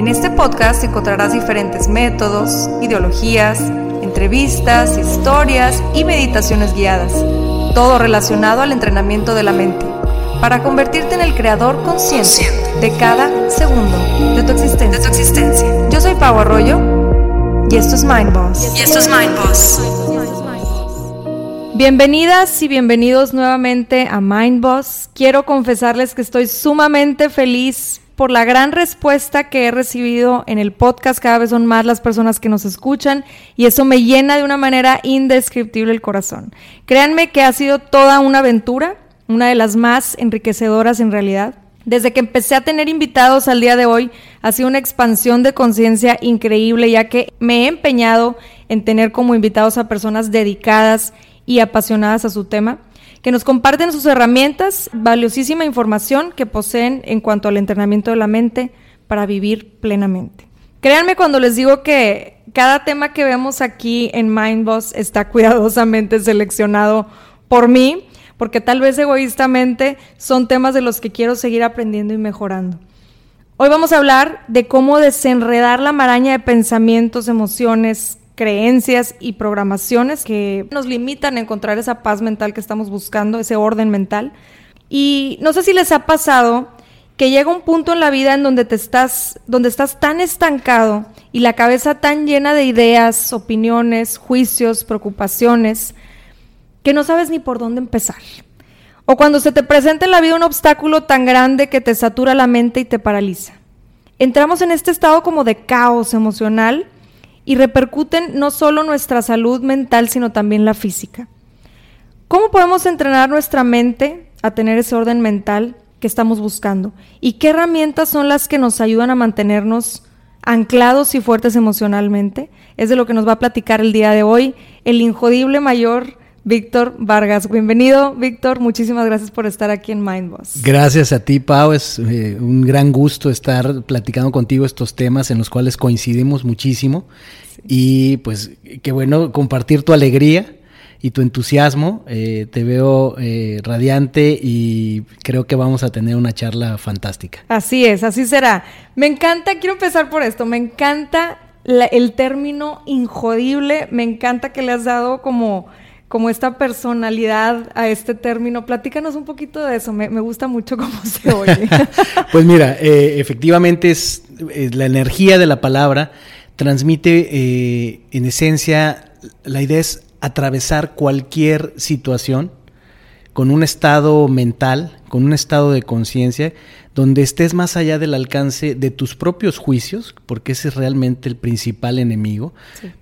En este podcast encontrarás diferentes métodos, ideologías, entrevistas, historias y meditaciones guiadas, todo relacionado al entrenamiento de la mente, para convertirte en el creador consciente de cada segundo de tu existencia. Yo soy Pau Arroyo y esto es Mind Boss. Y esto es Mind Boss. Bienvenidas y bienvenidos nuevamente a Mind Boss. Quiero confesarles que estoy sumamente feliz por la gran respuesta que he recibido en el podcast. Cada vez son más las personas que nos escuchan y eso me llena de una manera indescriptible el corazón. Créanme que ha sido toda una aventura, una de las más enriquecedoras en realidad. Desde que empecé a tener invitados al día de hoy, ha sido una expansión de conciencia increíble, ya que me he empeñado en tener como invitados a personas dedicadas y apasionadas a su tema que nos comparten sus herramientas, valiosísima información que poseen en cuanto al entrenamiento de la mente para vivir plenamente. Créanme cuando les digo que cada tema que vemos aquí en Mindboss está cuidadosamente seleccionado por mí, porque tal vez egoístamente son temas de los que quiero seguir aprendiendo y mejorando. Hoy vamos a hablar de cómo desenredar la maraña de pensamientos, emociones, creencias y programaciones que nos limitan a encontrar esa paz mental que estamos buscando, ese orden mental. Y no sé si les ha pasado que llega un punto en la vida en donde te estás, donde estás tan estancado y la cabeza tan llena de ideas, opiniones, juicios, preocupaciones, que no sabes ni por dónde empezar. O cuando se te presenta en la vida un obstáculo tan grande que te satura la mente y te paraliza. Entramos en este estado como de caos emocional y repercuten no solo nuestra salud mental, sino también la física. ¿Cómo podemos entrenar nuestra mente a tener ese orden mental que estamos buscando? ¿Y qué herramientas son las que nos ayudan a mantenernos anclados y fuertes emocionalmente? Es de lo que nos va a platicar el día de hoy el injodible mayor Víctor Vargas. Bienvenido, Víctor. Muchísimas gracias por estar aquí en Mindboss. Gracias a ti, Pau. Es eh, un gran gusto estar platicando contigo estos temas en los cuales coincidimos muchísimo. Y pues qué bueno compartir tu alegría y tu entusiasmo. Eh, te veo eh, radiante y creo que vamos a tener una charla fantástica. Así es, así será. Me encanta, quiero empezar por esto, me encanta el término injodible, me encanta que le has dado como como esta personalidad a este término. Platícanos un poquito de eso, me, gusta mucho cómo se oye. pues mira, eh, efectivamente es, eh, la energía de la palabra transmite eh, en esencia, la idea es atravesar cualquier situación con un estado mental, con un estado de conciencia donde estés más allá del alcance de tus propios juicios, porque ese es realmente el principal enemigo,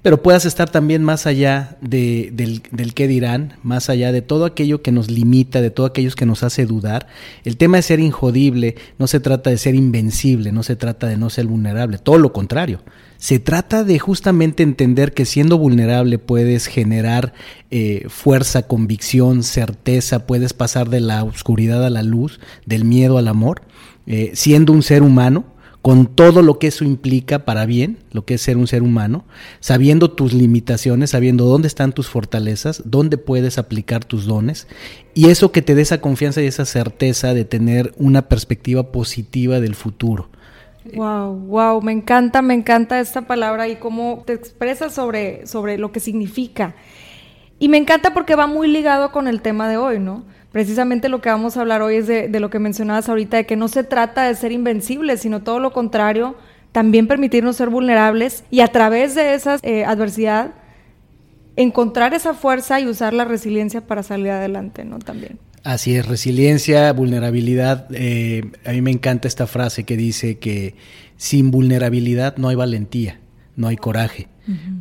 pero puedas estar también más allá de, del, del qué dirán, más allá de todo aquello que nos limita, de todo aquello que nos hace dudar. El tema de ser injodible no se trata de ser invencible, no se trata de no ser vulnerable, todo lo contrario. Se trata de justamente entender que siendo vulnerable puedes generar eh, fuerza, convicción, certeza, puedes pasar de la oscuridad a la luz, del miedo al amor, eh, siendo un ser humano, con todo lo que eso implica para bien, lo que es ser un ser humano, sabiendo tus limitaciones, sabiendo dónde están tus fortalezas, dónde puedes aplicar tus dones, y eso que te dé esa confianza y esa certeza de tener una perspectiva positiva del futuro. Wow, wow, me encanta, me encanta esta palabra y cómo te expresas sobre, sobre lo que significa. Y me encanta porque va muy ligado con el tema de hoy, ¿no? Precisamente lo que vamos a hablar hoy es de, lo que mencionabas ahorita, de que no se trata de ser invencibles, sino todo lo contrario, también permitirnos ser vulnerables y a través de esa eh, adversidad encontrar esa fuerza y usar la resiliencia para salir adelante, ¿no? También. Así es, resiliencia, vulnerabilidad. Eh, a mí me encanta esta frase que dice que sin vulnerabilidad no hay valentía, no hay coraje.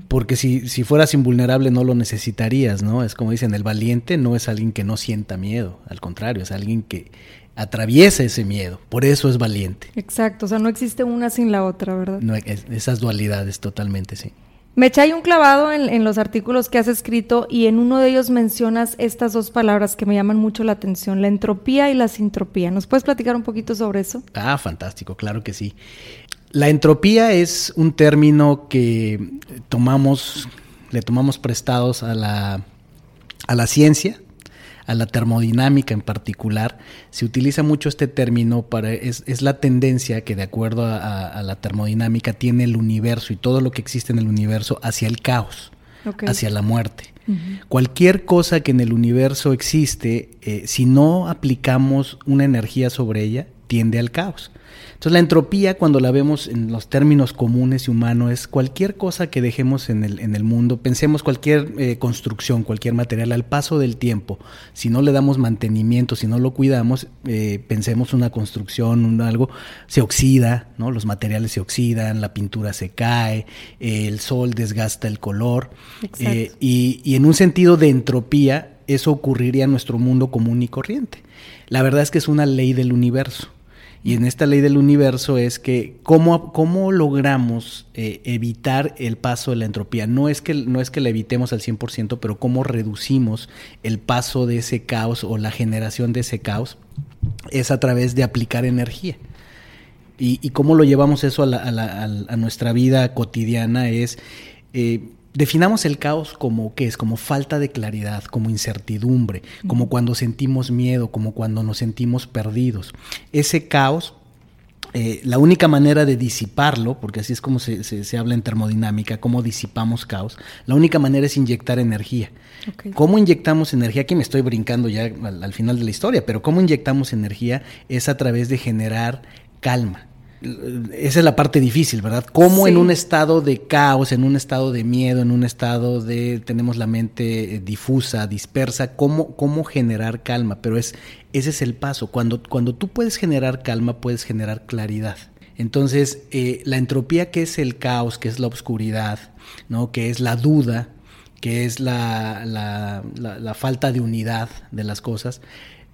Porque si, si fueras invulnerable no lo necesitarías, ¿no? Es como dicen, el valiente no es alguien que no sienta miedo, al contrario, es alguien que atraviesa ese miedo, por eso es valiente. Exacto, o sea, no existe una sin la otra, ¿verdad? No, esas dualidades totalmente, sí. Me echáis un clavado en, los artículos que has escrito y en uno de ellos mencionas estas dos palabras que me llaman mucho la atención, la entropía y la sintropía. ¿Nos puedes platicar un poquito sobre eso? Ah, fantástico, claro que sí. La entropía es un término que tomamos, le tomamos prestados a la, a la ciencia, a la termodinámica en particular, se utiliza mucho este término para, es, la tendencia que de acuerdo a, la termodinámica tiene el universo y todo lo que existe en el universo hacia el caos, hacia la muerte. Cualquier cosa que en el universo existe, eh, si no aplicamos una energía sobre ella, tiende al caos. Entonces la entropía, cuando la vemos en los términos comunes y humanos, es cualquier cosa que dejemos en el, en el mundo, pensemos cualquier eh, construcción, cualquier material, al paso del tiempo, si no le damos mantenimiento, si no lo cuidamos, eh, pensemos una construcción, un algo, se oxida, ¿no? los materiales se oxidan, la pintura se cae, el sol desgasta el color, eh, y, y en un sentido de entropía, eso ocurriría en nuestro mundo común y corriente. La verdad es que es una ley del universo. Y en esta ley del universo es que cómo, cómo logramos eh, evitar el paso de la entropía. No es, que, no es que la evitemos al 100%, pero cómo reducimos el paso de ese caos o la generación de ese caos es a través de aplicar energía. Y, cómo lo llevamos eso a, nuestra vida cotidiana es... Eh, Definamos el caos como qué es, como falta de claridad, como incertidumbre, como cuando sentimos miedo, como cuando nos sentimos perdidos. Ese caos eh, la única manera de disiparlo, porque así es como se, habla en termodinámica, cómo disipamos caos, la única manera es inyectar energía. ¿Cómo inyectamos energía? Aquí me estoy brincando ya al, final de la historia, pero cómo inyectamos energía es a través de generar calma esa es la parte difícil, ¿verdad? Cómo en un estado de caos, en un estado de miedo, en un estado de tenemos la mente eh, difusa, dispersa, cómo, cómo generar calma, pero es ese es el paso. Cuando, cuando tú puedes generar calma, puedes generar claridad. Entonces, eh, la entropía que es el caos, que es la oscuridad, ¿no? que es la duda, que es la, la, la falta de unidad de las cosas,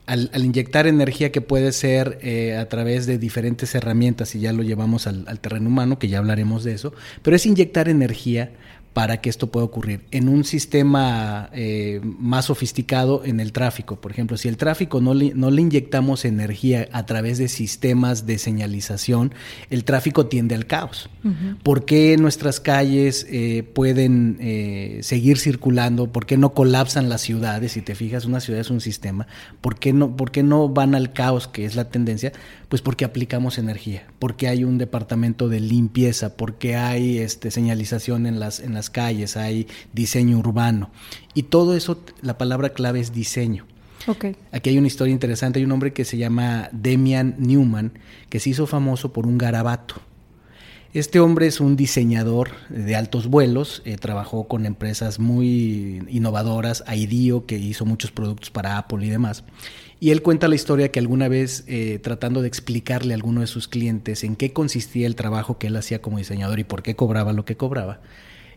al, inyectar energía que puede ser eh, a través de diferentes herramientas, y ya lo llevamos al, al, terreno humano, que ya hablaremos de eso, pero es inyectar energía para que esto pueda ocurrir. En un sistema eh, más sofisticado en el tráfico, por ejemplo, si el tráfico no le, no le inyectamos energía a través de sistemas de señalización, el tráfico tiende al caos. ¿Por qué nuestras calles eh, pueden eh, seguir circulando? ¿Por qué no colapsan las ciudades? Si te fijas, una ciudad es un sistema. ¿Por qué no, por qué no van al caos, que es la tendencia? Pues porque aplicamos energía, porque hay un departamento de limpieza, porque hay este, señalización en las, en las calles, hay diseño urbano. Y todo eso, la palabra clave es diseño. Okay. Aquí hay una historia interesante, hay un hombre que se llama Demian Newman, que se hizo famoso por un garabato. Este hombre es un diseñador de altos vuelos, eh, trabajó con empresas muy innovadoras, IDEO, que hizo muchos productos para Apple y demás. Y él cuenta la historia que alguna vez, eh, tratando de explicarle a alguno de sus clientes en qué consistía el trabajo que él hacía como diseñador y por qué cobraba lo que cobraba,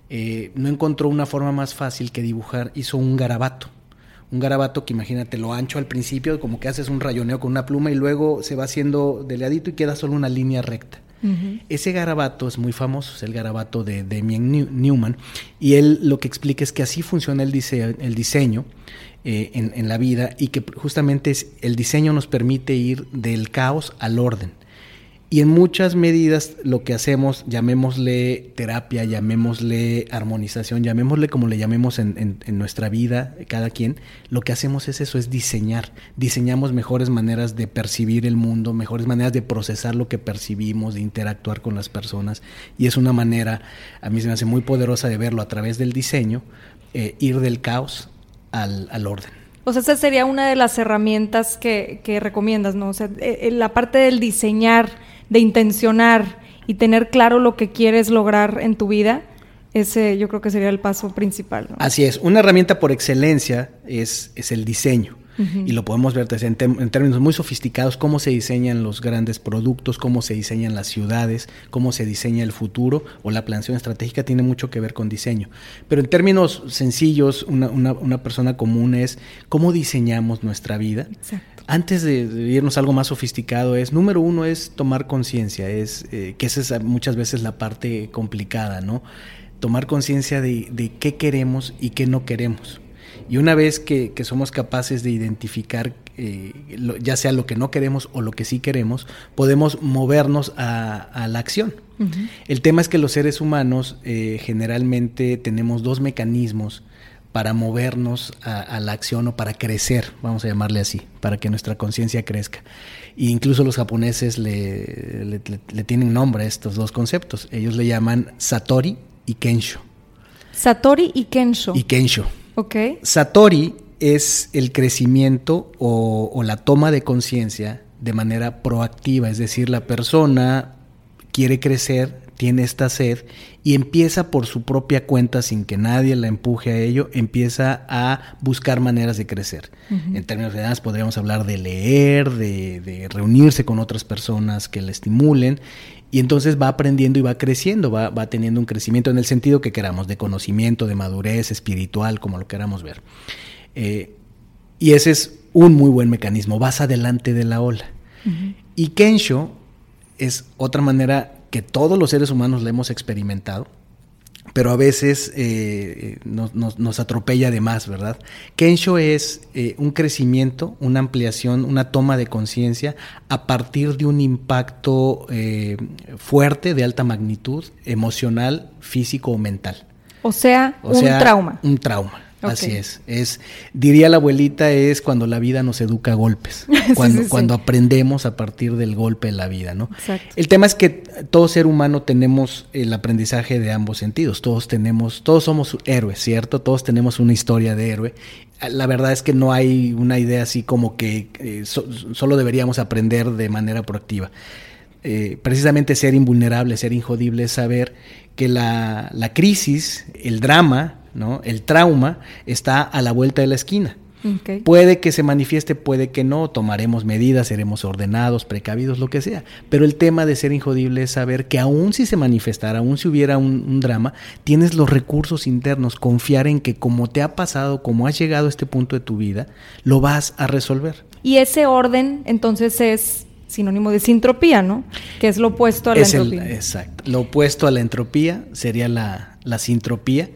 eh, no encontró una forma más fácil que dibujar, hizo un garabato. Un garabato que imagínate lo ancho al principio, como que haces un rayoneo con una pluma y luego se va haciendo delgadito y queda solo una línea recta. Ese garabato es muy famoso, es el garabato de Damien Newman, y él lo que explica es que así funciona el, el diseño eh, en, en, la vida y que justamente es, el diseño nos permite ir del caos al orden. Y en muchas medidas lo que hacemos, llamémosle terapia, llamémosle armonización, llamémosle como le llamemos en, nuestra vida, cada quien, lo que hacemos es eso, es diseñar. Diseñamos mejores maneras de percibir el mundo, mejores maneras de procesar lo que percibimos, de interactuar con las personas. Y es una manera, a mí se me hace muy poderosa de verlo a través del diseño, eh, ir del caos al, al orden. O sea, esa sería una de las herramientas que, recomiendas, ¿no? O sea, eh, la parte del diseñar de intencionar y tener claro lo que quieres lograr en tu vida, ese yo creo que sería el paso principal. Así es, una herramienta por excelencia es, es el diseño. Y lo podemos ver en, en, términos muy sofisticados, cómo se diseñan los grandes productos, cómo se diseñan las ciudades, cómo se diseña el futuro o la planeación estratégica tiene mucho que ver con diseño. Pero en términos sencillos, una, una, una persona común es cómo diseñamos nuestra vida. Exacto Antes de, irnos a algo más sofisticado, es, número uno es tomar conciencia, es eh, que esa es muchas veces la parte complicada, ¿no? Tomar conciencia de, de qué queremos y qué no queremos. Y una vez que, somos capaces de identificar eh, ya sea lo que no queremos o lo que sí queremos, podemos movernos a, la acción. El tema es que los seres humanos eh, generalmente tenemos dos mecanismos para movernos a, la acción o para crecer, vamos a llamarle así, para que nuestra conciencia crezca. E incluso los japoneses le, le, tienen nombre a estos dos conceptos. Ellos le llaman Satori y Kensho. Satori y Kensho. Y Kensho. Okay. Satori es el crecimiento o, la toma de conciencia de manera proactiva, es decir, la persona quiere crecer, tiene esta sed y empieza por su propia cuenta, sin que nadie la empuje a ello, empieza a buscar maneras de crecer. En términos generales podríamos hablar de leer, de, de, reunirse con otras personas que le estimulen y entonces va aprendiendo y va creciendo, va, va, teniendo un crecimiento en el sentido que queramos, de conocimiento, de madurez espiritual, como lo queramos ver. Eh, y ese es un muy buen mecanismo, vas adelante de la ola. Y Kensho es otra manera que todos los seres humanos le hemos experimentado, pero a veces eh, nos, atropella de más, ¿verdad? Kensho es eh, un crecimiento, una ampliación, una toma de conciencia a partir de un impacto eh, fuerte, de alta magnitud, emocional, físico o mental. O sea, un trauma. Un trauma. Así es. Es, diría la abuelita, es cuando la vida nos educa a golpes. Cuando, cuando aprendemos a partir del golpe de la vida, ¿no? El tema es que todo ser humano tenemos el aprendizaje de ambos sentidos. Todos tenemos, todos somos héroes, ¿cierto? Todos tenemos una historia de héroe. La verdad es que no hay una idea así como que eh, solo deberíamos aprender de manera proactiva. Eh, precisamente ser invulnerable, ser injodible, es saber que la, la crisis, el drama, ¿no? El trauma está a la vuelta de la esquina. Puede que se manifieste, puede que no, tomaremos medidas, seremos ordenados, precavidos, lo que sea. Pero el tema de ser injodible es saber que aún si se manifestara, aún si hubiera un, drama, tienes los recursos internos, confiar en que como te ha pasado, como has llegado a este punto de tu vida, lo vas a resolver. Y ese orden entonces es sinónimo de sintropía, ¿no? Que es lo opuesto a la entropía. exacto. Lo opuesto a la entropía sería la, la sintropía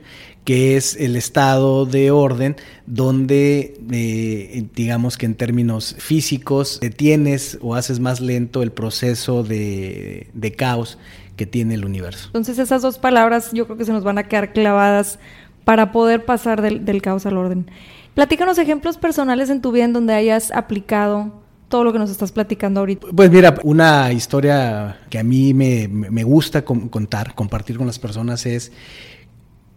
que es el estado de orden donde, eh, digamos que en términos físicos, detienes o haces más lento el proceso de, caos que tiene el universo. Entonces esas dos palabras yo creo que se nos van a quedar clavadas para poder pasar del, del caos al orden. Platícanos ejemplos personales en tu vida en donde hayas aplicado todo lo que nos estás platicando ahorita? Pues mira, una historia que a mí me, me gusta contar, compartir con las personas es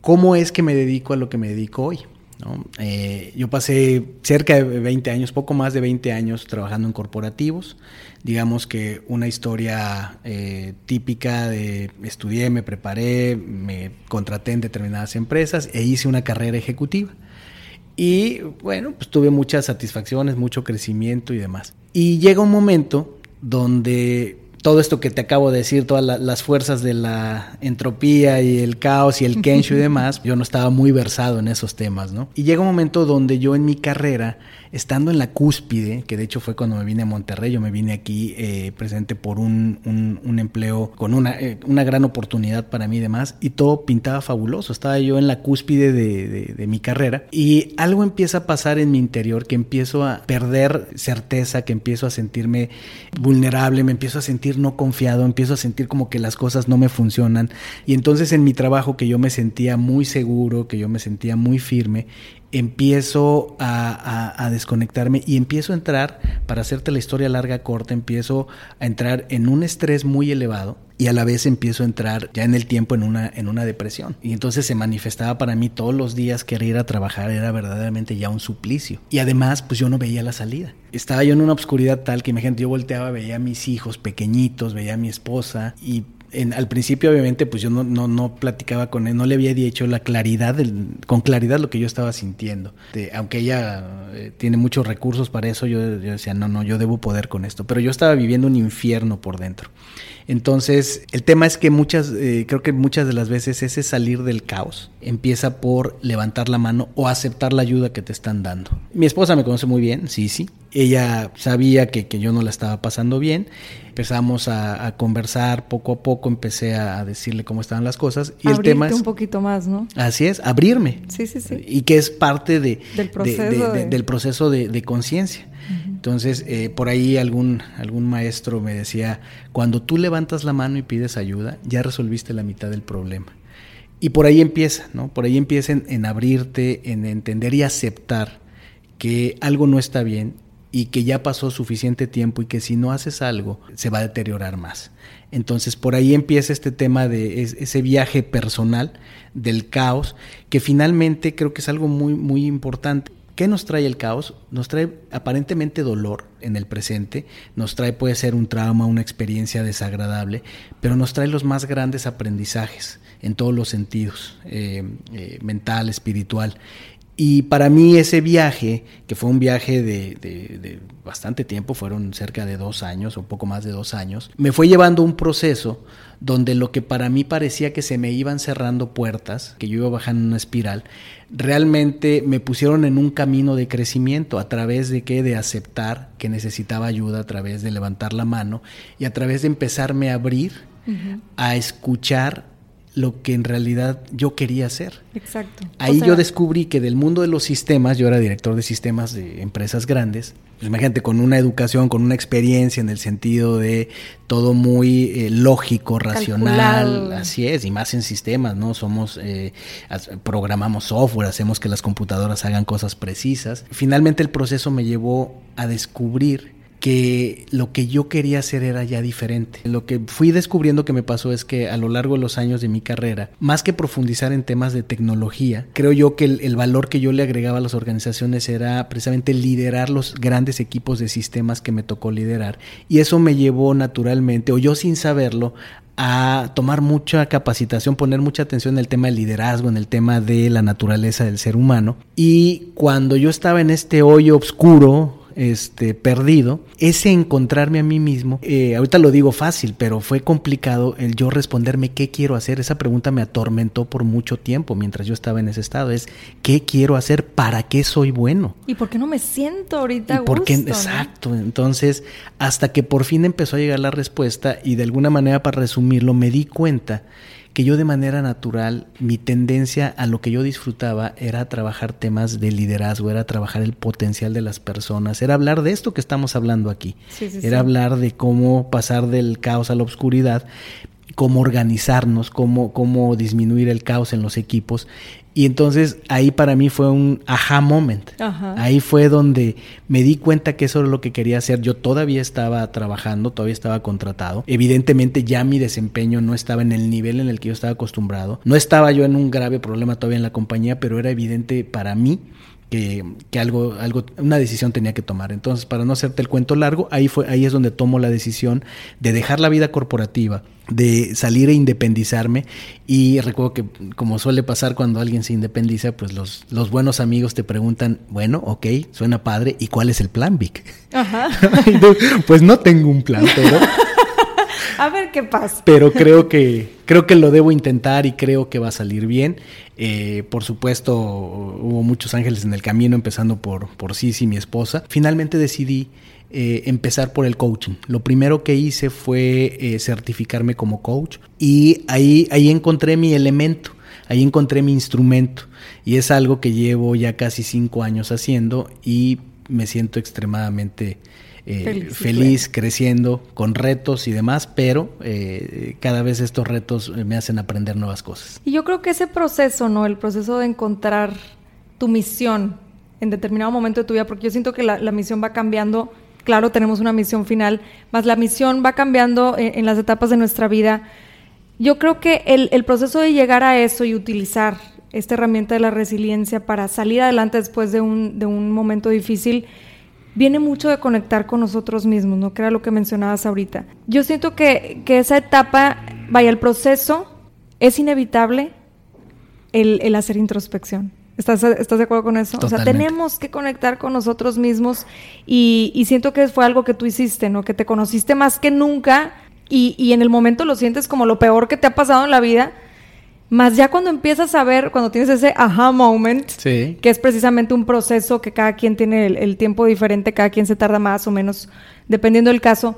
¿Cómo es que me dedico a lo que me dedico hoy? Eh, yo pasé cerca de 20 años, poco más de 20 años trabajando en corporativos. Digamos que una historia eh, típica de estudié, me preparé, me contraté en determinadas empresas e hice una carrera ejecutiva. Y bueno, pues tuve muchas satisfacciones, mucho crecimiento y demás. Y llega un momento donde todo esto que te acabo de decir, todas las fuerzas de la entropía y el caos y el kensho y demás, yo no estaba muy versado en esos temas, ¿no? Y llega un momento donde yo en mi carrera estando en la cúspide, que de hecho fue cuando me vine a Monterrey, yo me vine aquí eh, presente por un, un, empleo con una, eh, una, gran oportunidad para mí y demás, y todo pintaba fabuloso. Estaba yo en la cúspide de, de, mi carrera y algo empieza a pasar en mi interior que empiezo a perder certeza, que empiezo a sentirme vulnerable, me empiezo a sentir no confiado, empiezo a sentir como que las cosas no me funcionan. Y entonces en mi trabajo que yo me sentía muy seguro, que yo me sentía muy firme, empiezo a, desconectarme y empiezo a entrar, para hacerte la historia larga, corta, empiezo a entrar en un estrés muy elevado y a la vez empiezo a entrar ya en el tiempo en una, en una depresión. Y entonces se manifestaba para mí todos los días que ir a trabajar era verdaderamente ya un suplicio. Y además, pues yo no veía la salida. Estaba yo en una oscuridad tal que imagínate, yo volteaba, veía a mis hijos pequeñitos, veía a mi esposa y al principio obviamente pues yo no, no, no, platicaba con él, no le había dicho la claridad, con claridad lo que yo estaba sintiendo. aunque ella eh, tiene muchos recursos para eso, yo, decía, no, no, yo debo poder con esto. Pero yo estaba viviendo un infierno por dentro. Entonces, el tema es que muchas, eh, creo que muchas de las veces ese salir del caos empieza por levantar la mano o aceptar la ayuda que te están dando. Mi esposa me conoce muy bien, sí, sí, ella sabía que, que, yo no la estaba pasando bien. Empezamos a, a conversar poco a poco, empecé a, decirle cómo estaban las cosas. Y el tema es. un poquito más, ¿no? Así es, abrirme. Sí, sí, sí. Y que es parte de, del proceso de, del proceso de, conciencia. Entonces, eh, por ahí algún, algún maestro me decía, cuando tú levantas la mano y pides ayuda, ya resolviste la mitad del problema. Y por ahí empieza, ¿no? Por ahí empieza en abrirte, en entender y aceptar que algo no está bien y que ya pasó suficiente tiempo y que si no haces algo se va a deteriorar más. Entonces por ahí empieza este tema de ese viaje personal del caos, que finalmente creo que es algo muy, muy importante. ¿Qué nos trae el caos? Nos trae aparentemente dolor en el presente, nos trae puede ser un trauma, una experiencia desagradable, pero nos trae los más grandes aprendizajes en todos los sentidos, eh, eh, mental, espiritual. Y para mí ese viaje, que fue un viaje de, bastante tiempo, fueron cerca de dos años o poco más de dos años, me fue llevando un proceso donde lo que para mí parecía que se me iban cerrando puertas, que yo iba bajando una espiral, realmente me pusieron en un camino de crecimiento a través de que de aceptar que necesitaba ayuda, a través de levantar la mano y a través de empezarme a abrir, a escuchar lo que en realidad yo quería hacer. Exacto. Ahí yo descubrí que del mundo de los sistemas, yo era director de sistemas de empresas grandes, pues imagínate, con una educación, con una experiencia en el sentido de todo muy eh, lógico, racional, así es, y más en sistemas, ¿no? Somos, eh, programamos software, hacemos que las computadoras hagan cosas precisas. Finalmente el proceso me llevó a descubrir que lo que yo quería hacer era ya diferente. Lo que fui descubriendo que me pasó es que a lo largo de los años de mi carrera, más que profundizar en temas de tecnología, creo yo que el, valor que yo le agregaba a las organizaciones era precisamente liderar los grandes equipos de sistemas que me tocó liderar. Y eso me llevó naturalmente, o yo sin saberlo, a tomar mucha capacitación, poner mucha atención en el tema del liderazgo, en el tema de la naturaleza del ser humano. Y cuando yo estaba en este hoyo oscuro, este, perdido, ese encontrarme a mí mismo, eh, ahorita lo digo fácil, pero fue complicado el yo responderme qué quiero hacer. Esa pregunta me atormentó por mucho tiempo mientras yo estaba en ese estado. Es qué quiero hacer, para qué soy bueno. ¿Y por qué no me siento ahorita? ¿Y por qué? Exacto. Entonces, hasta que por fin empezó a llegar la respuesta y de alguna manera para resumirlo, me di cuenta que yo de manera natural, mi tendencia a lo que yo disfrutaba era trabajar temas de liderazgo, era trabajar el potencial de las personas, era hablar de esto que estamos hablando aquí, era hablar de cómo pasar del caos a la oscuridad, cómo organizarnos, cómo, cómo disminuir el caos en los equipos. Y entonces ahí para mí fue un aha moment. Ahí fue donde me di cuenta que eso era lo que quería hacer. Yo todavía estaba trabajando, todavía estaba contratado. Evidentemente ya mi desempeño no estaba en el nivel en el que yo estaba acostumbrado. No estaba yo en un grave problema todavía en la compañía, pero era evidente para mí que, que, algo, algo, una decisión tenía que tomar. Entonces, para no hacerte el cuento largo, ahí fue, ahí es donde tomo la decisión de dejar la vida corporativa, de salir e independizarme. Y recuerdo que, como suele pasar cuando alguien se independiza, pues los, los buenos amigos te preguntan, bueno, ok, suena padre, ¿y cuál es el plan, Vic? Ajá. pues no tengo un plan, pero a ver qué pasa. Pero creo que, creo que lo debo intentar y creo que va a salir bien. Eh, por supuesto, hubo muchos ángeles en el camino, empezando por, por Sisi, mi esposa. Finalmente decidí eh, empezar por el coaching. Lo primero que hice fue eh, certificarme como coach y ahí, ahí encontré mi elemento, ahí encontré mi instrumento y es algo que llevo ya casi cinco años haciendo y me siento extremadamente eh, feliz, creciendo, con retos y demás, pero eh, cada vez estos retos me hacen aprender nuevas cosas. Y yo creo que ese proceso, ¿no? El proceso de encontrar tu misión en determinado momento de tu vida, porque yo siento que la, misión va cambiando. Claro, tenemos una misión final, más la misión va cambiando en, las etapas de nuestra vida. Yo creo que el, el proceso de llegar a eso y utilizar esta herramienta de la resiliencia para salir adelante después de un, de un momento difícil, viene mucho de conectar con nosotros mismos, ¿no? Que era lo que mencionabas ahorita. Yo siento que, esa etapa, vaya, el proceso es inevitable el, hacer introspección. ¿Estás, ¿Estás, de acuerdo con eso? O sea, tenemos que conectar con nosotros mismos y, y, siento que fue algo que tú hiciste, ¿no? Que te conociste más que nunca y, y en el momento lo sientes como lo peor que te ha pasado en la vida Más ya cuando empiezas a ver, cuando tienes ese aha moment, Sí. que es precisamente un proceso que cada quien tiene el, el tiempo diferente, cada quien se tarda más o menos, dependiendo del caso.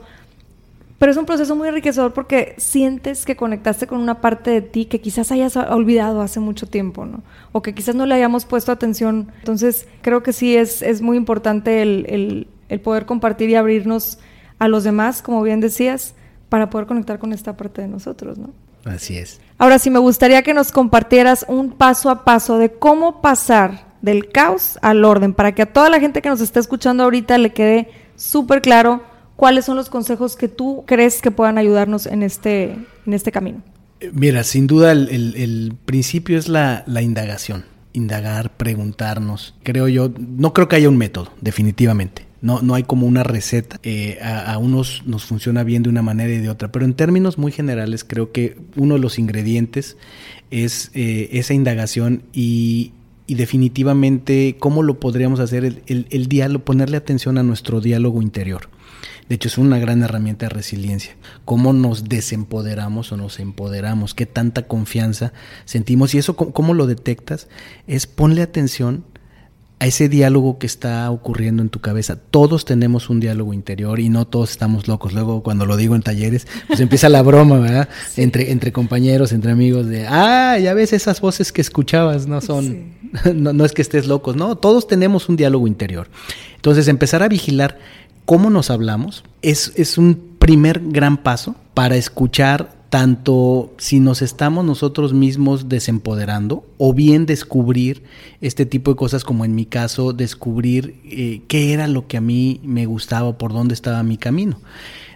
Pero es un proceso muy enriquecedor porque sientes que conectaste con una parte de ti que quizás hayas olvidado hace mucho tiempo, ¿no? O que quizás no le hayamos puesto atención. Entonces, creo que sí es, es muy importante el, el- el poder compartir y abrirnos a los demás, como bien decías, para poder conectar con esta parte de nosotros, ¿no? Así es. Ahora sí, me gustaría que nos compartieras un paso a paso de cómo pasar del caos al orden, para que a toda la gente que nos está escuchando ahorita le quede súper claro cuáles son los consejos que tú crees que puedan ayudarnos en este, en este camino. Eh, Mira, sin duda el, el- el principio es la, la indagación. Indagar, preguntarnos. Creo yo, no creo que haya un método, definitivamente. No, no hay como una receta. Eh, a, unos nos funciona bien de una manera y de otra. Pero en términos muy generales, creo que uno de los ingredientes es eh, esa indagación y, definitivamente cómo lo podríamos hacer el, el- diálogo, ponerle atención a nuestro diálogo interior. De hecho, es una gran herramienta de resiliencia. Cómo nos desempoderamos o nos empoderamos, qué tanta confianza sentimos. Y eso, cómo lo detectas, es ponle atención a ese diálogo que está ocurriendo en tu cabeza. Todos tenemos un diálogo interior y no todos estamos locos. Luego, cuando lo digo en talleres, pues empieza la broma, ¿verdad? Entre, entre compañeros, entre amigos, de, ah, ya ves esas voces que escuchabas, no son, no, no es que estés locos, no, todos tenemos un diálogo interior. Entonces, empezar a vigilar cómo nos hablamos es, es un primer gran paso para escuchar tanto si nos estamos nosotros mismos desempoderando o bien descubrir este tipo de cosas como en mi caso descubrir eh, qué era lo que a mí me gustaba, por dónde estaba mi camino.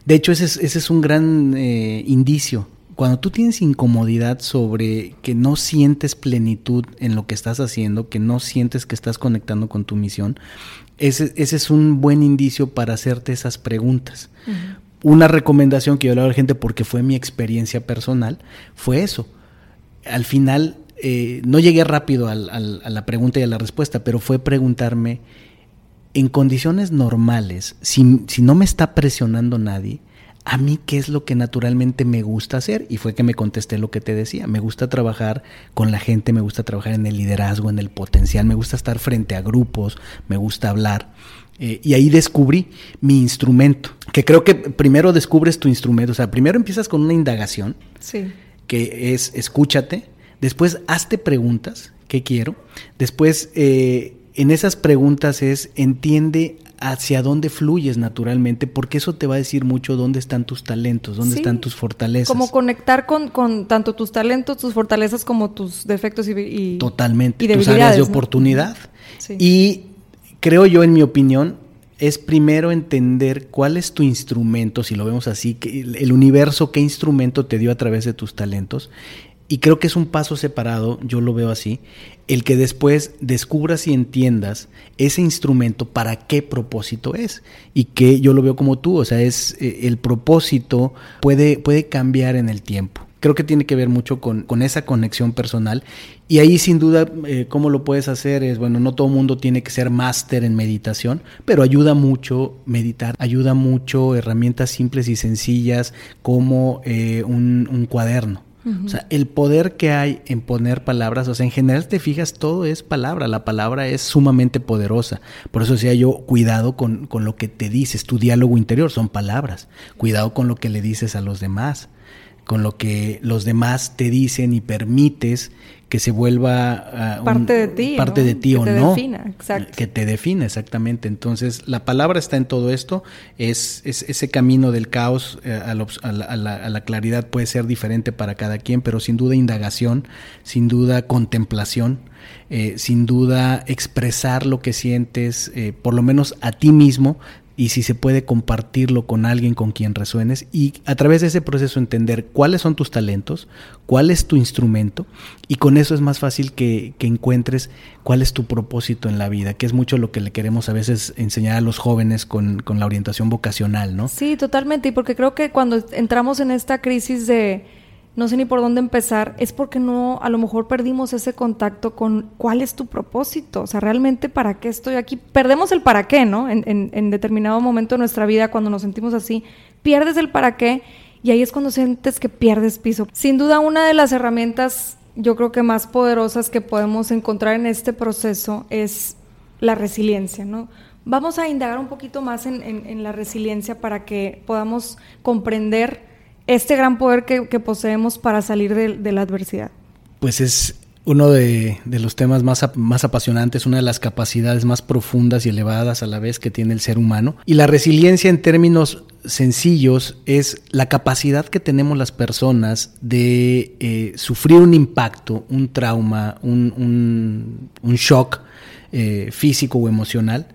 De hecho, ese es, ese es un gran eh, indicio. Cuando tú tienes incomodidad sobre que no sientes plenitud en lo que estás haciendo, que no sientes que estás conectando con tu misión, ese, ese es un buen indicio para hacerte esas preguntas. Una recomendación que yo le doy a la gente, porque fue mi experiencia personal, fue eso. Al final, eh, no llegué rápido a la pregunta y a la respuesta, pero fue preguntarme, en condiciones normales, si, si no me está presionando nadie, a mí qué es lo que naturalmente me gusta hacer y fue que me contesté lo que te decía, me gusta trabajar con la gente, me gusta trabajar en el liderazgo, en el potencial, me gusta estar frente a grupos, me gusta hablar. Eh, y ahí descubrí mi instrumento, que creo que primero descubres tu instrumento, o sea, primero empiezas con una indagación, Sí. que es escúchate, después hazte preguntas, ¿qué quiero? Después, eh, en esas preguntas es entiende hacia dónde fluyes naturalmente, porque eso te va a decir mucho dónde están tus talentos, dónde Sí. están tus fortalezas. Como conectar con, con tanto tus talentos, tus fortalezas, como tus defectos y, y Totalmente, y tus áreas de ¿no? oportunidad. Sí. Y creo yo, en mi opinión, es primero entender cuál es tu instrumento, si lo vemos así, que el universo, qué instrumento te dio a través de tus talentos. Y creo que es un paso separado, yo lo veo así, el que después descubras y entiendas ese instrumento para qué propósito es. Y que yo lo veo como tú, o sea, es eh, el propósito puede, puede cambiar en el tiempo. Creo que tiene que ver mucho con, con esa conexión personal. Y ahí sin duda, eh, ¿cómo lo puedes hacer? Es, bueno, no todo mundo tiene que ser máster en meditación, pero ayuda mucho meditar, ayuda mucho herramientas simples y sencillas como eh, un, un cuaderno. O sea, el poder que hay en poner palabras, o sea, en general te fijas, todo es palabra, la palabra es sumamente poderosa. Por eso decía yo, cuidado con, con lo que te dices, tu diálogo interior son palabras, cuidado con lo que le dices a los demás, con lo que los demás te dicen y permites que se vuelva ah, un- Parte de ti, parte ¿no? de ti Que o te no. defina, exacto. Que te define, exactamente. Entonces, la palabra está en todo esto. Es, es ese camino del caos eh, a, la, obs- a la- a la- a la claridad puede ser diferente para cada quien, pero sin duda indagación, sin duda contemplación, eh, sin duda expresar lo que sientes, eh, por lo menos a ti mismo, y si se puede compartirlo con alguien con quien resuenes y a través de ese proceso entender cuáles son tus talentos, cuál es tu instrumento y con eso es más fácil que, que encuentres cuál es tu propósito en la vida, que es mucho lo que le queremos a veces enseñar a los jóvenes con, con la orientación vocacional, ¿no? Sí, totalmente. Y porque creo que cuando entramos en esta crisis de no sé ni por dónde empezar, es porque no, a lo mejor perdimos ese contacto con cuál es tu propósito. O sea, realmente para qué estoy aquí. Perdemos el para qué, ¿no? En, en- en determinado momento de nuestra vida, cuando nos sentimos así, pierdes el para qué y ahí es cuando sientes que pierdes piso. Sin duda, una de las herramientas yo creo que más poderosas que podemos encontrar en este proceso es la resiliencia, ¿no? Vamos a indagar un poquito más en, la resiliencia para que podamos comprender este gran poder que, poseemos para salir de, la adversidad. Pues es uno de, los temas más, más, apasionantes, una de las capacidades más profundas y elevadas a la vez que tiene el ser humano. Y la resiliencia en términos sencillos es la capacidad que tenemos las personas de eh, sufrir un impacto, un trauma, un, shock eh, físico o emocional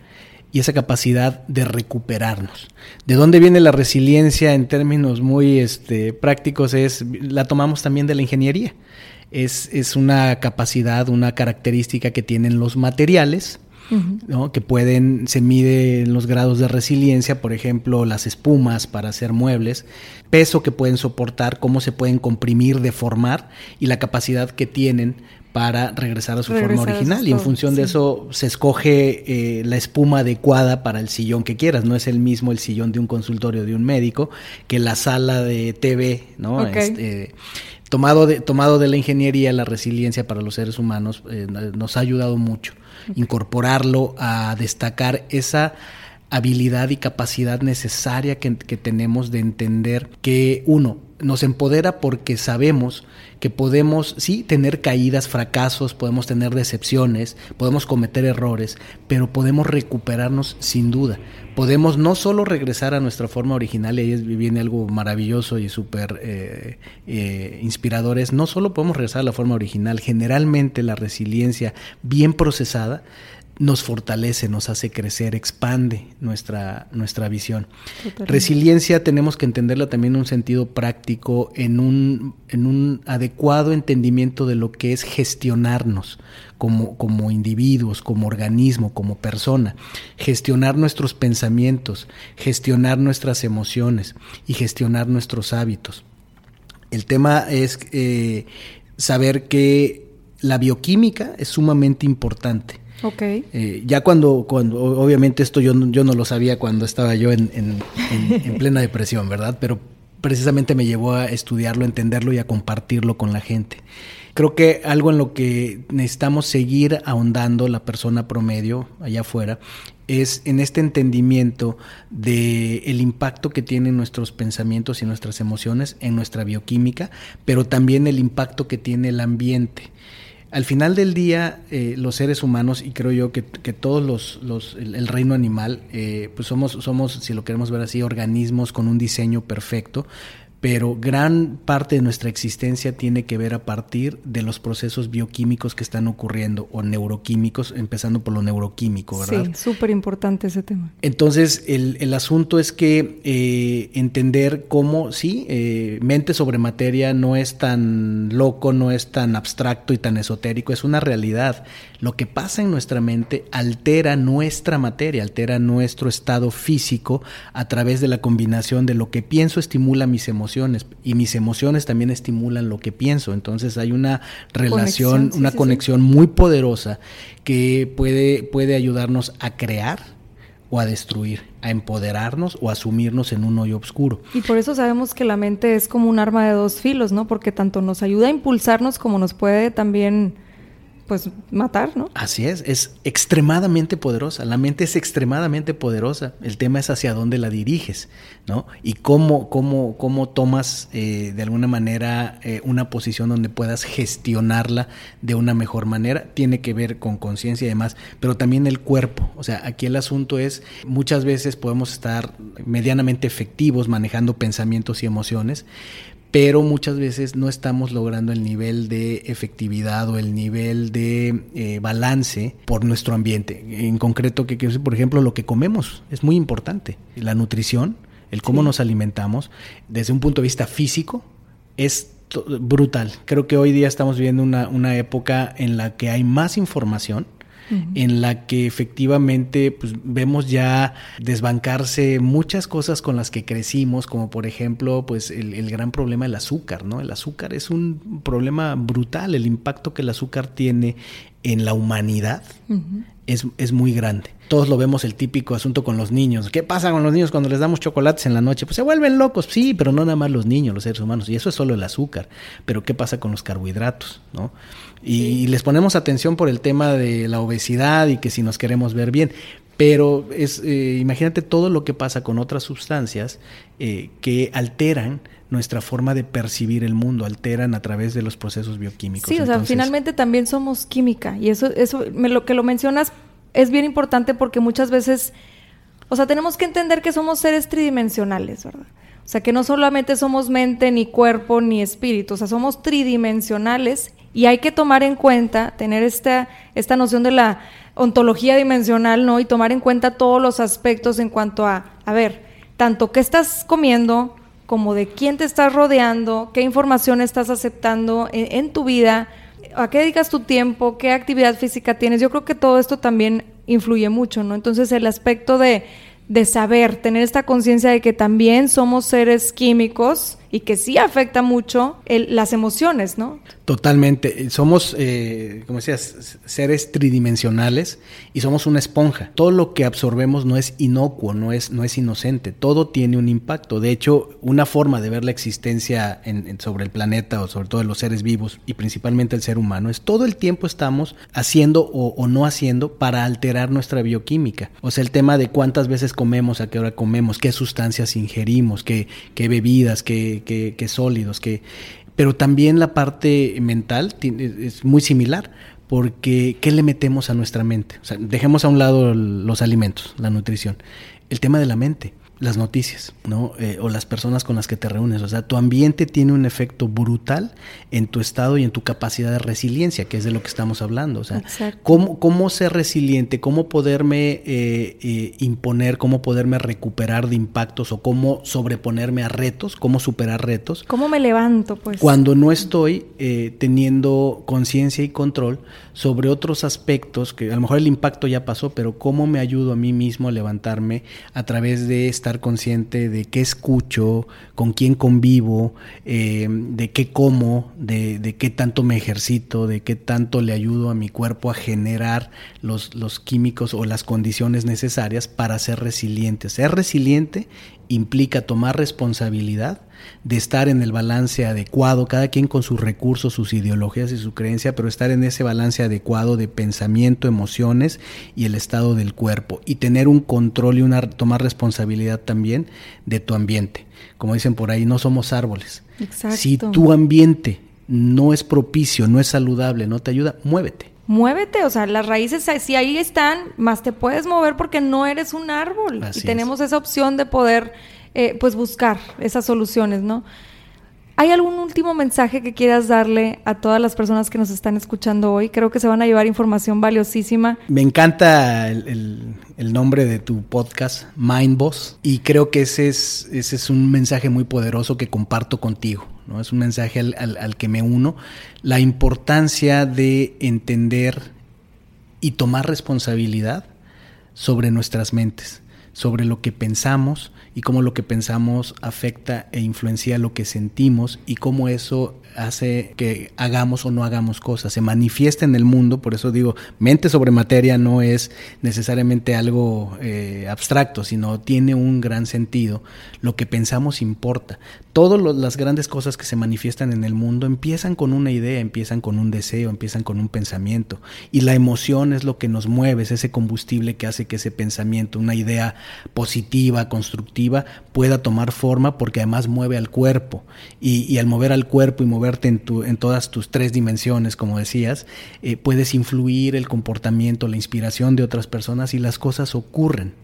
y esa capacidad de recuperarnos. ¿De dónde viene la resiliencia en términos muy este, prácticos? Es, la tomamos también de la ingeniería. Es, es una capacidad, una característica que tienen los materiales, ¿no? que pueden, se mide los grados de resiliencia, por ejemplo, las espumas para hacer muebles, peso que pueden soportar, cómo se pueden comprimir, deformar y la capacidad que tienen para regresar a su forma original. y en función de eso se escoge eh, la espuma adecuada para el sillón que quieras. No es el mismo el sillón de un consultorio de un médico que la sala de TV, ¿no? Este, tomado, de, tomado de la ingeniería, la resiliencia para los seres humanos eh, nos ha ayudado mucho. Incorporarlo a destacar esa habilidad y capacidad necesaria que, que tenemos de entender que uno, nos empodera porque sabemos que podemos, sí, tener caídas, fracasos, podemos tener decepciones, podemos cometer errores, pero podemos recuperarnos sin duda. Podemos no solo regresar a nuestra forma original, y ahí viene algo maravilloso y súper eh, eh, inspirador, es no solo podemos regresar a la forma original, generalmente la resiliencia bien procesada nos fortalece, nos hace crecer, expande nuestra, nuestra visión. Resiliencia tenemos que entenderla también en un sentido práctico, en un, en un adecuado entendimiento de lo que es gestionarnos como, como individuos, como organismo, como persona, gestionar nuestros pensamientos, gestionar nuestras emociones y gestionar nuestros hábitos. El tema es eh, saber que la bioquímica es sumamente importante Ok. Eh, ya cuando, cuando, obviamente esto yo, yo no lo sabía cuando estaba yo en, en, plena depresión, ¿verdad? Pero precisamente me llevó a estudiarlo, entenderlo y a compartirlo con la gente. Creo que algo en lo que necesitamos seguir ahondando la persona promedio allá afuera es en este entendimiento de el impacto que tienen nuestros pensamientos y nuestras emociones en nuestra bioquímica, pero también el impacto que tiene el ambiente al final del día, eh, los seres humanos, y creo yo que, todos los, los el, reino animal, eh, pues somos, somos, si lo queremos ver así, organismos con un diseño perfecto, pero gran parte de nuestra existencia tiene que ver a partir de los procesos bioquímicos que están ocurriendo o neuroquímicos, empezando por lo neuroquímico, ¿verdad? Sí, súper importante ese tema. Entonces, el, asunto es que eh, entender cómo, sí, eh, mente sobre materia no es tan loco, no es tan abstracto y tan esotérico, es una realidad. Lo que pasa en nuestra mente altera nuestra materia, altera nuestro estado físico a través de la combinación de lo que pienso estimula mis emociones y mis emociones también estimulan lo que pienso. Entonces hay una relación, una conexión muy poderosa que puede, puede ayudarnos a crear o a destruir, a empoderarnos o a asumirnos en un hoyo oscuro. Y por eso sabemos que la mente es como un arma de dos filos, ¿no? Porque tanto nos ayuda a impulsarnos como nos puede también pues matar, ¿no? Así es, es extremadamente poderosa, la mente es extremadamente poderosa, el tema es hacia dónde la diriges, ¿no? Y cómo, cómo, cómo tomas eh, de alguna manera eh, una posición donde puedas gestionarla de una mejor manera, tiene que ver con conciencia y demás, pero también el cuerpo, o sea, aquí el asunto es, muchas veces podemos estar medianamente efectivos manejando pensamientos y emociones, pero muchas veces no estamos logrando el nivel de efectividad o el nivel de eh, balance por nuestro ambiente. En concreto, que, por ejemplo, lo que comemos es muy importante. La nutrición, el cómo nos alimentamos, desde un punto de vista físico, es brutal. Creo que hoy día estamos viviendo una, una época en la que hay más información, en la que efectivamente pues, vemos ya desbancarse muchas cosas con las que crecimos, como por ejemplo pues el, gran problema del azúcar, ¿no? El azúcar es un problema brutal, el impacto que el azúcar tiene en la humanidad es, es, muy grande. Todos lo vemos el típico asunto con los niños. ¿Qué pasa con los niños cuando les damos chocolates en la noche? Pues se vuelven locos, sí, pero no nada más los niños, los seres humanos. Y eso es solo el azúcar. Pero ¿qué pasa con los carbohidratos? ¿no? Y, les ponemos atención por el tema de la obesidad y que si nos queremos ver bien. Pero es, eh, imagínate todo lo que pasa con otras sustancias eh, que alteran nuestra forma de percibir el mundo, alteran a través de los procesos bioquímicos. Sí, o sea, finalmente también somos química y eso, eso, me, lo que lo mencionas es bien importante porque muchas veces, o sea, tenemos que entender que somos seres tridimensionales, ¿verdad? O sea, que no solamente somos mente, ni cuerpo, ni espíritu, o sea, somos tridimensionales y hay que tomar en cuenta, tener esta, esta noción de la ontología dimensional, ¿no? Y tomar en cuenta todos los aspectos en cuanto a, a ver, tanto qué estás comiendo, como de quién te estás rodeando, qué información estás aceptando en, tu vida, a qué dedicas tu tiempo, qué actividad física tienes. Yo creo que todo esto también influye mucho, ¿no? Entonces el aspecto de, de saber, tener esta conciencia de que también somos seres químicos y que sí afecta mucho las emociones, ¿no? Totalmente. Somos, eh, como decías, seres tridimensionales y somos una esponja. Todo lo que absorbemos no es inocuo, no es, no es inocente. Todo tiene un impacto. De hecho, una forma de ver la existencia sobre el planeta o sobre todo los seres vivos y principalmente el ser humano es todo el tiempo estamos haciendo o, no haciendo para alterar nuestra bioquímica. O sea, el tema de cuántas veces comemos, a qué hora comemos, qué sustancias ingerimos, qué, qué bebidas, qué, que, sólidos, que, pero también la parte mental es muy similar, porque ¿qué le metemos a nuestra mente? O sea, dejemos a un lado los alimentos, la nutrición. El tema de la mente las noticias, ¿no? Eh, o las personas con las que te reúnes. O sea, tu ambiente tiene un efecto brutal en tu estado y en tu capacidad de resiliencia, que es de lo que estamos hablando. O sea, cómo, cómo, ser resiliente, cómo poderme eh, eh, imponer, cómo poderme recuperar de impactos o cómo sobreponerme a retos, cómo superar retos. ¿Cómo me levanto, pues? Cuando no estoy teniendo conciencia y control sobre otros aspectos, que a lo mejor el impacto ya pasó, pero cómo me ayudo a mí mismo a levantarme a través de estar consciente de qué escucho, con quién convivo, eh, de qué como, de, qué tanto me ejercito, de qué tanto le ayudo a mi cuerpo a generar los, los químicos o las condiciones necesarias para ser resiliente. Ser resiliente implica tomar responsabilidad de estar en el balance adecuado, cada quien con sus recursos, sus ideologías y su creencia, pero estar en ese balance adecuado de pensamiento, emociones y el estado del cuerpo y tener un control y una tomar responsabilidad también de tu ambiente. Como dicen por ahí, no somos árboles. Si tu ambiente no es propicio, no es saludable, no te ayuda, muévete muévete, o sea, las raíces si ahí están, más te puedes mover porque no eres un árbol y tenemos esa opción de poder eh, pues buscar esas soluciones, ¿no? ¿Hay algún último mensaje que quieras darle a todas las personas que nos están escuchando hoy? Creo que se van a llevar información valiosísima. Me encanta el, nombre de tu podcast, Mind Boss, y creo que ese es, ese es un mensaje muy poderoso que comparto contigo. ¿no? Es un mensaje al, al que me uno. La importancia de entender y tomar responsabilidad sobre nuestras mentes, sobre lo que pensamos, y cómo lo que pensamos afecta e influencia lo que sentimos y cómo eso hace que hagamos o no hagamos cosas, se manifiesta en el mundo, por eso digo, mente sobre materia no es necesariamente algo eh, abstracto, sino tiene un gran sentido. Lo que pensamos importa. Todas las grandes cosas que se manifiestan en el mundo empiezan con una idea, empiezan con un deseo, empiezan con un pensamiento. Y la emoción es lo que nos mueve, es ese combustible que hace que ese pensamiento, una idea positiva, constructiva, pueda tomar forma porque además mueve al cuerpo. Y, y al mover al cuerpo y mover en, tu, en todas tus tres dimensiones, como decías, eh, puedes influir el comportamiento, la inspiración de otras personas y las cosas ocurren.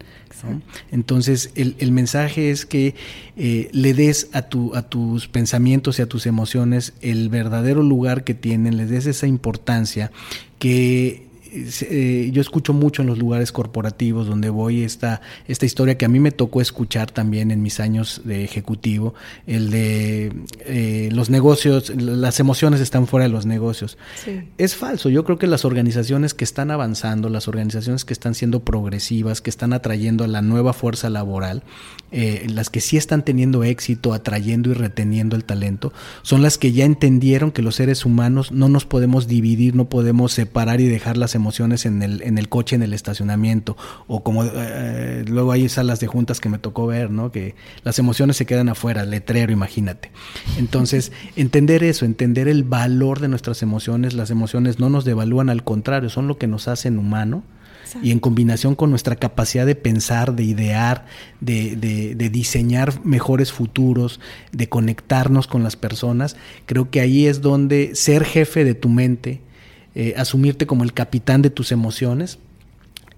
Entonces, el, mensaje es que eh, le des a, tu, a tus pensamientos y a tus emociones el verdadero lugar que tienen, les des esa importancia, que eh, yo escucho mucho en los lugares corporativos donde voy esta, esta historia que a mí me tocó escuchar también en mis años de ejecutivo, el de eh, los negocios, las emociones están fuera de los negocios. Es falso, yo creo que las organizaciones que están avanzando, las organizaciones que están siendo progresivas, que están atrayendo a la nueva fuerza laboral, eh, las que sí están teniendo éxito, atrayendo y reteniendo el talento, son las que ya entendieron que los seres humanos no nos podemos dividir, no podemos separar y dejar las emociones en el, en el coche, en el estacionamiento, o como eh, luego hay salas de juntas que me tocó ver, ¿no? Que las emociones se quedan afuera, letrero, imagínate. Entonces, entender eso, entender el valor de nuestras emociones, las emociones no nos devalúan, al contrario, son lo que nos hacen humano y en combinación con nuestra capacidad de pensar, de idear, de, diseñar mejores futuros, de conectarnos con las personas, creo que ahí es donde ser jefe de tu mente, eh, asumirte como el capitán de tus emociones,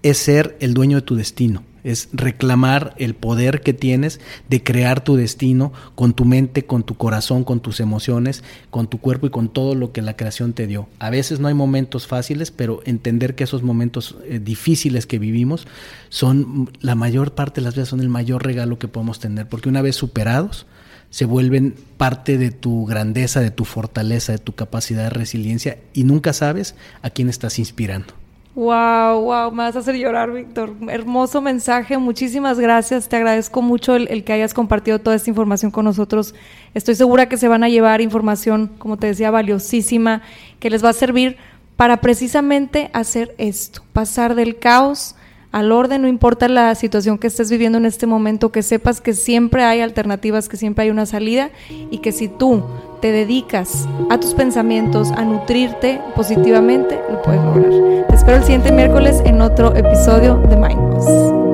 es ser el dueño de tu destino es reclamar el poder que tienes de crear tu destino con tu mente, con tu corazón, con tus emociones, con tu cuerpo y con todo lo que la creación te dio. A veces no hay momentos fáciles, pero entender que esos momentos eh, difíciles que vivimos son la mayor parte de las veces son el mayor regalo que podemos tener, porque una vez superados, se vuelven parte de tu grandeza, de tu fortaleza, de tu capacidad de resiliencia y nunca sabes a quién estás inspirando. Wow, wow, me vas a hacer llorar, Víctor. Hermoso mensaje, muchísimas gracias. Te agradezco mucho el, que hayas compartido toda esta información con nosotros. Estoy segura que se van a llevar información, como te decía, valiosísima, que les va a servir para precisamente hacer esto, pasar del caos al orden, no importa la situación que estés viviendo en este momento, que sepas que siempre hay alternativas, que siempre hay una salida y que si tú te dedicas a tus pensamientos, a nutrirte positivamente, lo puedes lograr. Te espero el siguiente miércoles en otro episodio de Mindboss.